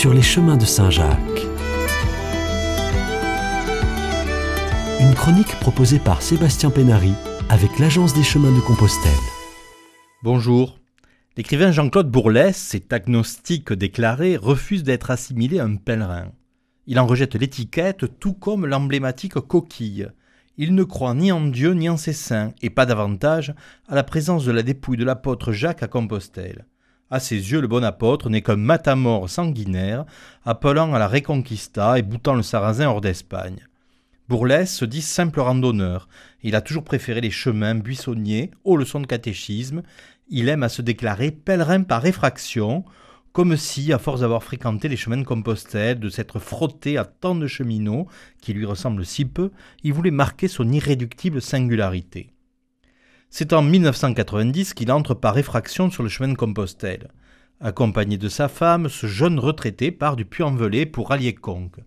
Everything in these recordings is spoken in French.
sur les chemins de Saint-Jacques. Une chronique proposée par Sébastien Pénary avec l'Agence des chemins de Compostelle. Bonjour. L'écrivain Jean-Claude Bourlès, cet agnostique déclaré, refuse d'être assimilé à un pèlerin. Il en rejette l'étiquette tout comme l'emblématique coquille. Il ne croit ni en Dieu ni en ses saints, et pas davantage à la présence de la dépouille de l'apôtre Jacques à Compostelle. À ses yeux, le bon apôtre n'est qu'un matamor sanguinaire, appelant à la Reconquista et boutant le sarrasin hors d'Espagne. Bourlès se dit simple randonneur. Il a toujours préféré les chemins buissonniers aux leçons de catéchisme. Il aime à se déclarer pèlerin par effraction, comme si, à force d'avoir fréquenté les chemins de Compostelle, de s'être frotté à tant de cheminots qui lui ressemblent si peu, il voulait marquer son irréductible singularité. C'est en 1990 qu'il entre par effraction sur le chemin de Compostelle. Accompagné de sa femme, ce jeune retraité part du Puy-en-Velay pour rallier Conques.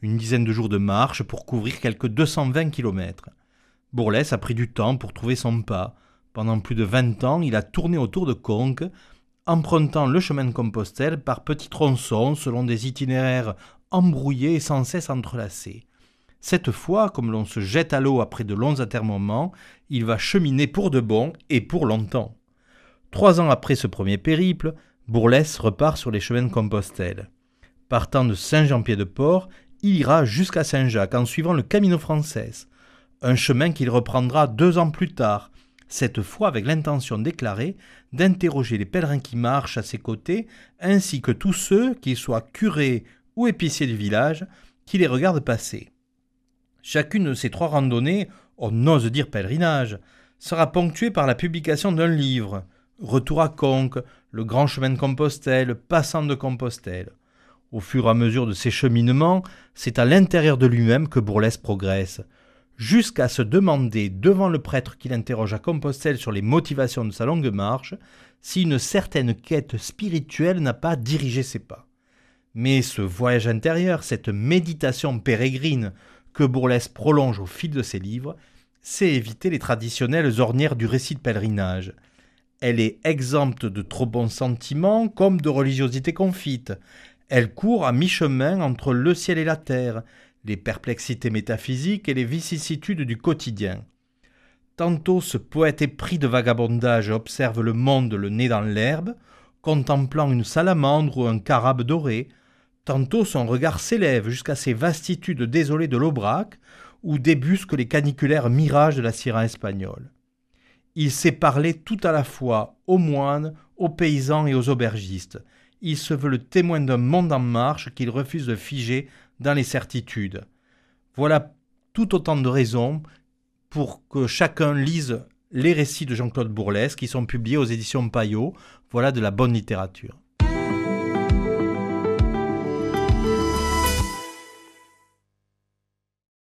Une dizaine de jours de marche pour couvrir quelques 220 kilomètres. Bourlès a pris du temps pour trouver son pas. Pendant plus de 20 ans, il a tourné autour de Conques, empruntant le chemin de Compostelle par petits tronçons selon des itinéraires embrouillés et sans cesse entrelacés. Cette fois, comme l'on se jette à l'eau après de longs atermoiements, il va cheminer pour de bon et pour longtemps. Trois ans après ce premier périple, Bourlès repart sur les chemins de Compostelle. Partant de Saint-Jean-Pied-de-Port, il ira jusqu'à Saint-Jacques en suivant le Camino Frances, un chemin qu'il reprendra deux ans plus tard, cette fois avec l'intention déclarée d'interroger les pèlerins qui marchent à ses côtés, ainsi que tous ceux, qu'ils soient curés ou épiciers du village, qui les regardent passer. Chacune de ces trois randonnées, on ose dire pèlerinage, sera ponctuée par la publication d'un livre, Retour à Conques, Le Grand Chemin de Compostelle, Passant de Compostelle. Au fur et à mesure de ses cheminements, c'est à l'intérieur de lui-même que Bourlès progresse, jusqu'à se demander devant le prêtre qui l'interroge à Compostelle sur les motivations de sa longue marche, si une certaine quête spirituelle n'a pas dirigé ses pas. Mais ce voyage intérieur, cette méditation pérégrine que Bourlès prolonge au fil de ses livres, c'est éviter les traditionnelles ornières du récit de pèlerinage. Elle est exempte de trop bons sentiments comme de religiosité confite. Elle court à mi-chemin entre le ciel et la terre, les perplexités métaphysiques et les vicissitudes du quotidien. Tantôt ce poète épris de vagabondage observe le monde le nez dans l'herbe, contemplant une salamandre ou un carabe doré, tantôt son regard s'élève jusqu'à ces vastitudes désolées de l'Aubrac, où débusquent les caniculaires mirages de la Sierra espagnole. Il sait parler tout à la fois aux moines, aux paysans et aux aubergistes. Il se veut le témoin d'un monde en marche qu'il refuse de figer dans les certitudes. Voilà tout autant de raisons pour que chacun lise les récits de Jean-Claude Bourlès qui sont publiés aux éditions Payot. Voilà de la bonne littérature.